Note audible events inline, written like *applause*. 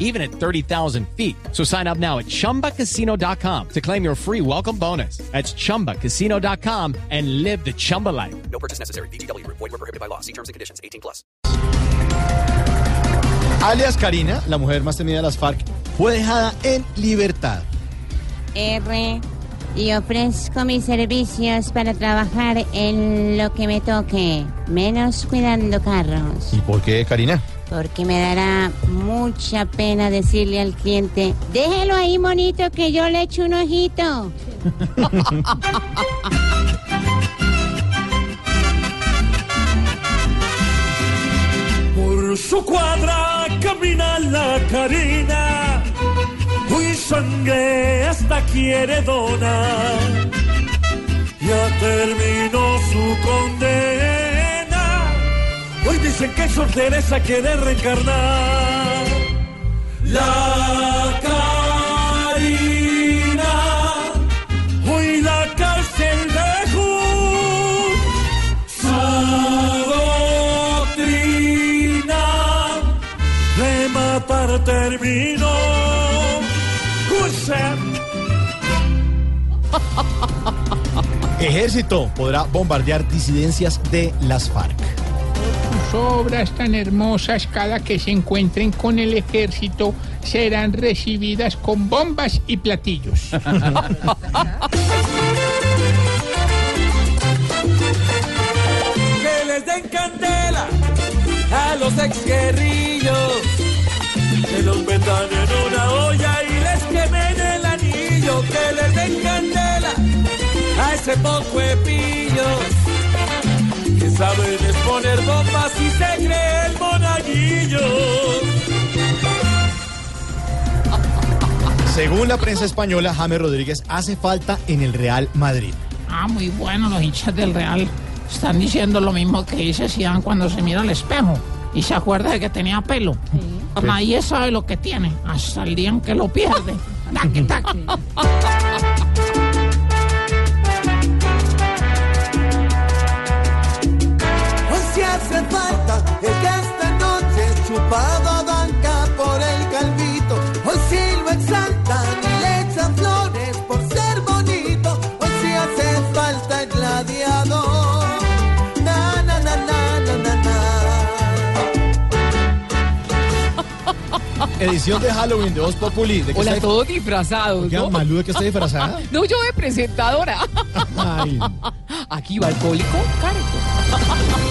even at 30,000 feet. So sign up now at chumbacasino.com to claim your free welcome bonus. That's chumbacasino.com and live the Chumba life. No purchase necessary. BGW. Void were prohibited by law. See terms and conditions. 18 plus. Alias Karina, la mujer más temida de las FARC, fue dejada en libertad. R y ofrezco mis servicios para trabajar en lo que me toque, menos cuidando carros, ¿Y por qué, Karina? porque me dará mucha pena decirle al cliente, déjelo ahí monito que yo le echo un ojito. *laughs* Por su cuadra camina la Karina, muy sangre hasta quiere donar. Ya terminó su condena, hoy dicen que Sor Teresa quiere reencarnar. La Karina, hoy la cárcel dejó su doctrina de matar terminó. Usted *laughs* Ejército podrá bombardear disidencias de las FARC. Sus obras tan hermosas, cada que se encuentren con el ejército, serán recibidas con bombas y platillos. que les den candela a los exguerrillos. Que los metan en una olla y les quemen ese poco de pillos. Que saben exponer bombas y se creen monaguillos. Según la prensa española, James Rodríguez hace falta en el Real Madrid. Ah, muy bueno, los hinchas del Real están diciendo lo mismo que dice Zidane cuando se mira al espejo y se acuerda de que tenía pelo. Nadie sabe lo que tiene hasta el día en que lo pierde. *laughs* Taqui, taqui. Le echan flores por ser bonito. Hoy sí hace falta el gladiador. Na, na, na, na, na, na, na. *laughs* Edición de Halloween de Voz Populi. ¿De qué Hola, está- todos disfrazados, ¿Qué ¿no? Malú de que está disfrazada? *laughs* No, yo de presentadora. Ay. *laughs* Aquí va alcohólico, Careco.